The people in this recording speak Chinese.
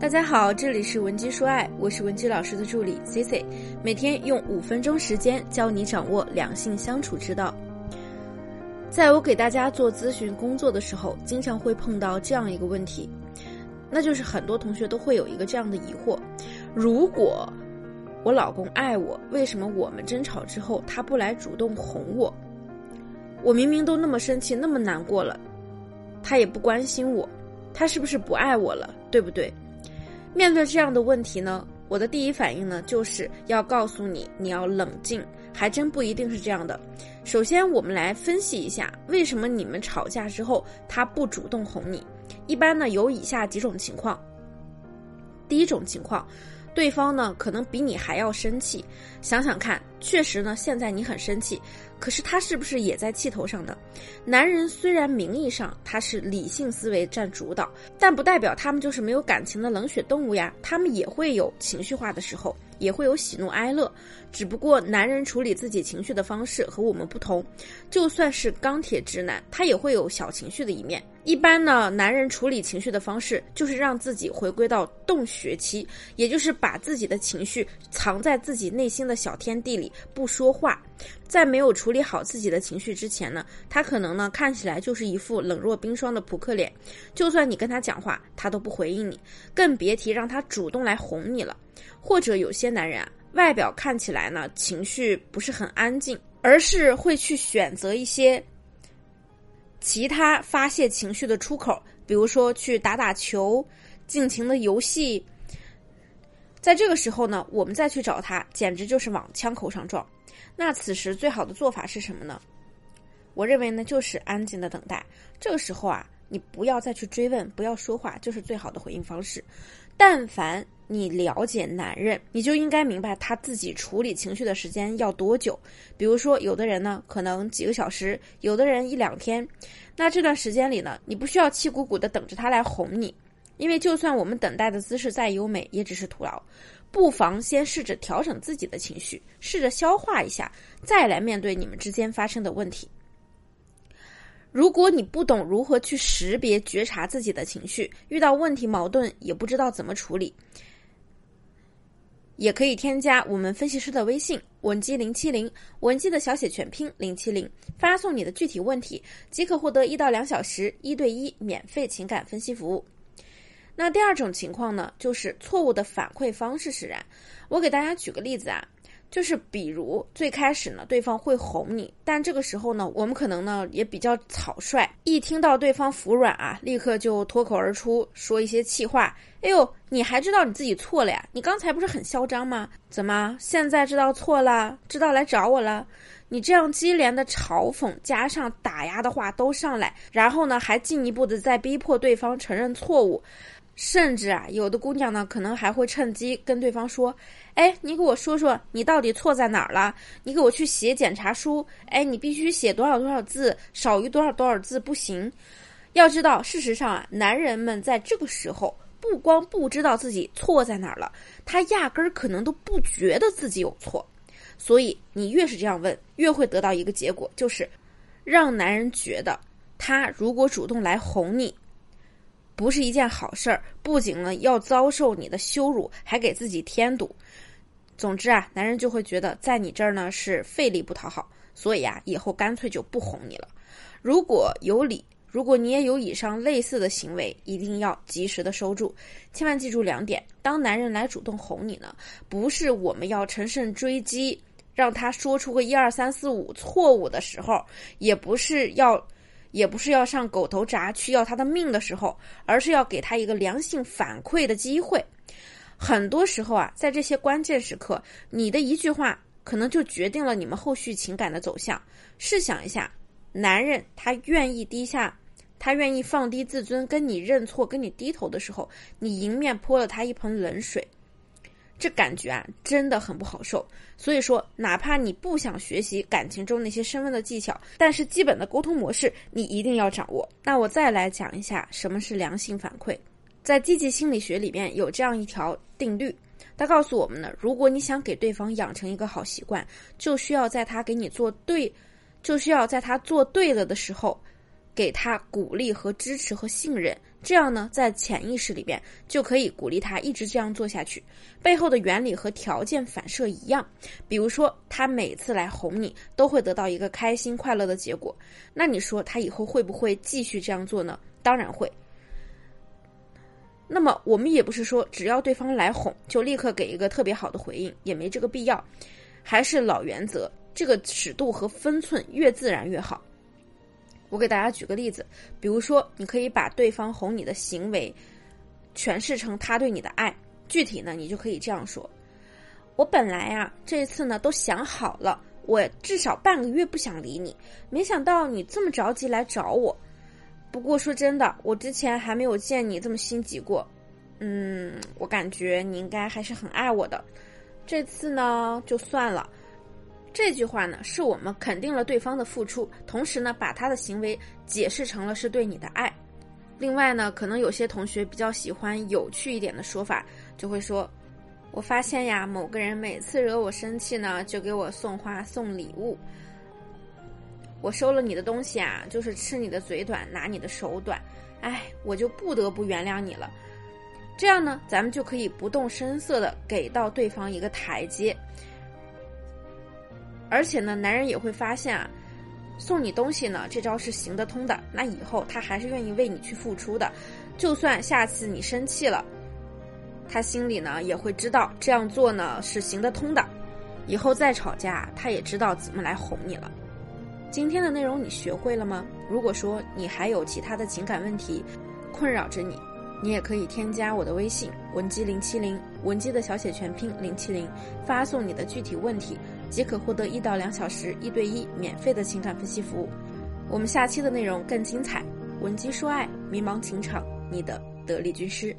大家好，这里是文姬说爱，我是文姬老师的助理 C C，每天用五分钟时间教你掌握两性相处之道。在我给大家做咨询工作的时候，经常会碰到这样一个问题，那就是很多同学都会有一个这样的疑惑：如果我老公爱我，为什么我们争吵之后他不来主动哄我？我明明都那么生气，那么难过了，他也不关心我，他是不是不爱我了？对不对？面对这样的问题呢，我的第一反应呢，就是要告诉你，你要冷静，还真不一定是这样的。首先，我们来分析一下，为什么你们吵架之后他不主动哄你？一般呢，有以下几种情况。第一种情况。对方呢，可能比你还要生气。想想看，确实呢，现在你很生气，可是他是不是也在气头上的？男人虽然名义上他是理性思维占主导，但不代表他们就是没有感情的冷血动物呀。他们也会有情绪化的时候，也会有喜怒哀乐。只不过男人处理自己情绪的方式和我们不同，就算是钢铁直男，他也会有小情绪的一面。一般呢，男人处理情绪的方式就是让自己回归到洞穴期，也就是把自己的情绪藏在自己内心的小天地里不说话。在没有处处理好自己的情绪之前呢，他可能呢看起来就是一副冷若冰霜的扑克脸，就算你跟他讲话，他都不回应你，更别提让他主动来哄你了。或者有些男人啊，外表看起来呢情绪不是很安静，而是会去选择一些。其他发泄情绪的出口，比如说去打打球、尽情的游戏，在这个时候呢，我们再去找他，简直就是往枪口上撞。那此时最好的做法是什么呢？我认为呢，就是安静的等待。这个时候啊，你不要再去追问，不要说话，就是最好的回应方式。但凡你了解男人，你就应该明白他自己处理情绪的时间要多久。比如说，有的人呢可能几个小时，有的人一两天。那这段时间里呢，你不需要气鼓鼓的等着他来哄你，因为就算我们等待的姿势再优美，也只是徒劳。不妨先试着调整自己的情绪，试着消化一下，再来面对你们之间发生的问题。如果你不懂如何去识别、觉察自己的情绪，遇到问题、矛盾也不知道怎么处理，也可以添加我们分析师的微信文姬零七零，文姬的小写全拼零七零，发送你的具体问题，即可获得一到两小时一对一免费情感分析服务。那第二种情况呢，就是错误的反馈方式使然。我给大家举个例子啊。就是比如最开始呢，对方会哄你，但这个时候呢，我们可能呢也比较草率，一听到对方服软啊，立刻就脱口而出说一些气话。哎呦，你还知道你自己错了呀？你刚才不是很嚣张吗？怎么现在知道错了，知道来找我了？你这样接连的嘲讽加上打压的话都上来，然后呢还进一步的在逼迫对方承认错误。甚至啊，有的姑娘呢，可能还会趁机跟对方说：“哎，你给我说说，你到底错在哪儿了？你给我去写检查书。哎，你必须写多少多少字，少于多少多少字不行。要知道，事实上啊，男人们在这个时候不光不知道自己错在哪儿了，他压根儿可能都不觉得自己有错。所以，你越是这样问，越会得到一个结果，就是让男人觉得他如果主动来哄你。”不是一件好事儿，不仅呢要遭受你的羞辱，还给自己添堵。总之啊，男人就会觉得在你这儿呢是费力不讨好，所以啊，以后干脆就不哄你了。如果有理，如果你也有以上类似的行为，一定要及时的收住。千万记住两点：当男人来主动哄你呢，不是我们要乘胜追击，让他说出个一二三四五错误的时候，也不是要。也不是要上狗头铡去要他的命的时候，而是要给他一个良性反馈的机会。很多时候啊，在这些关键时刻，你的一句话可能就决定了你们后续情感的走向。试想一下，男人他愿意低下，他愿意放低自尊跟你认错、跟你低头的时候，你迎面泼了他一盆冷水。这感觉啊，真的很不好受。所以说，哪怕你不想学习感情中那些升温的技巧，但是基本的沟通模式你一定要掌握。那我再来讲一下什么是良性反馈。在积极心理学里面有这样一条定律，它告诉我们呢，如果你想给对方养成一个好习惯，就需要在他给你做对，就需要在他做对了的时候，给他鼓励和支持和信任，这样呢，在潜意识里边就可以鼓励他一直这样做下去。背后的原理和条件反射一样，比如说他每次来哄你，都会得到一个开心快乐的结果。那你说他以后会不会继续这样做呢？当然会。那么我们也不是说只要对方来哄就立刻给一个特别好的回应，也没这个必要。还是老原则，这个尺度和分寸越自然越好。我给大家举个例子，比如说，你可以把对方哄你的行为诠释成他对你的爱。具体呢，你就可以这样说：我本来啊，这次呢都想好了，我至少半个月不想理你，没想到你这么着急来找我。不过说真的，我之前还没有见你这么心急过。嗯，我感觉你应该还是很爱我的。这次呢，就算了。这句话呢，是我们肯定了对方的付出，同时呢，把他的行为解释成了是对你的爱。另外呢，可能有些同学比较喜欢有趣一点的说法，就会说：“我发现呀，某个人每次惹我生气呢，就给我送花送礼物。我收了你的东西啊，就是吃你的嘴短，拿你的手短。哎，我就不得不原谅你了。这样呢，咱们就可以不动声色的给到对方一个台阶。”而且呢，男人也会发现啊，送你东西呢，这招是行得通的。那以后他还是愿意为你去付出的。就算下次你生气了，他心里呢也会知道这样做呢是行得通的。以后再吵架，他也知道怎么来哄你了。今天的内容你学会了吗？如果说你还有其他的情感问题困扰着你，你也可以添加我的微信文姬零七零，文姬的小写全拼零七零，发送你的具体问题。即可获得一到两小时一对一免费的情感分析服务。我们下期的内容更精彩，文姬说爱，迷茫情场，你的得力军师。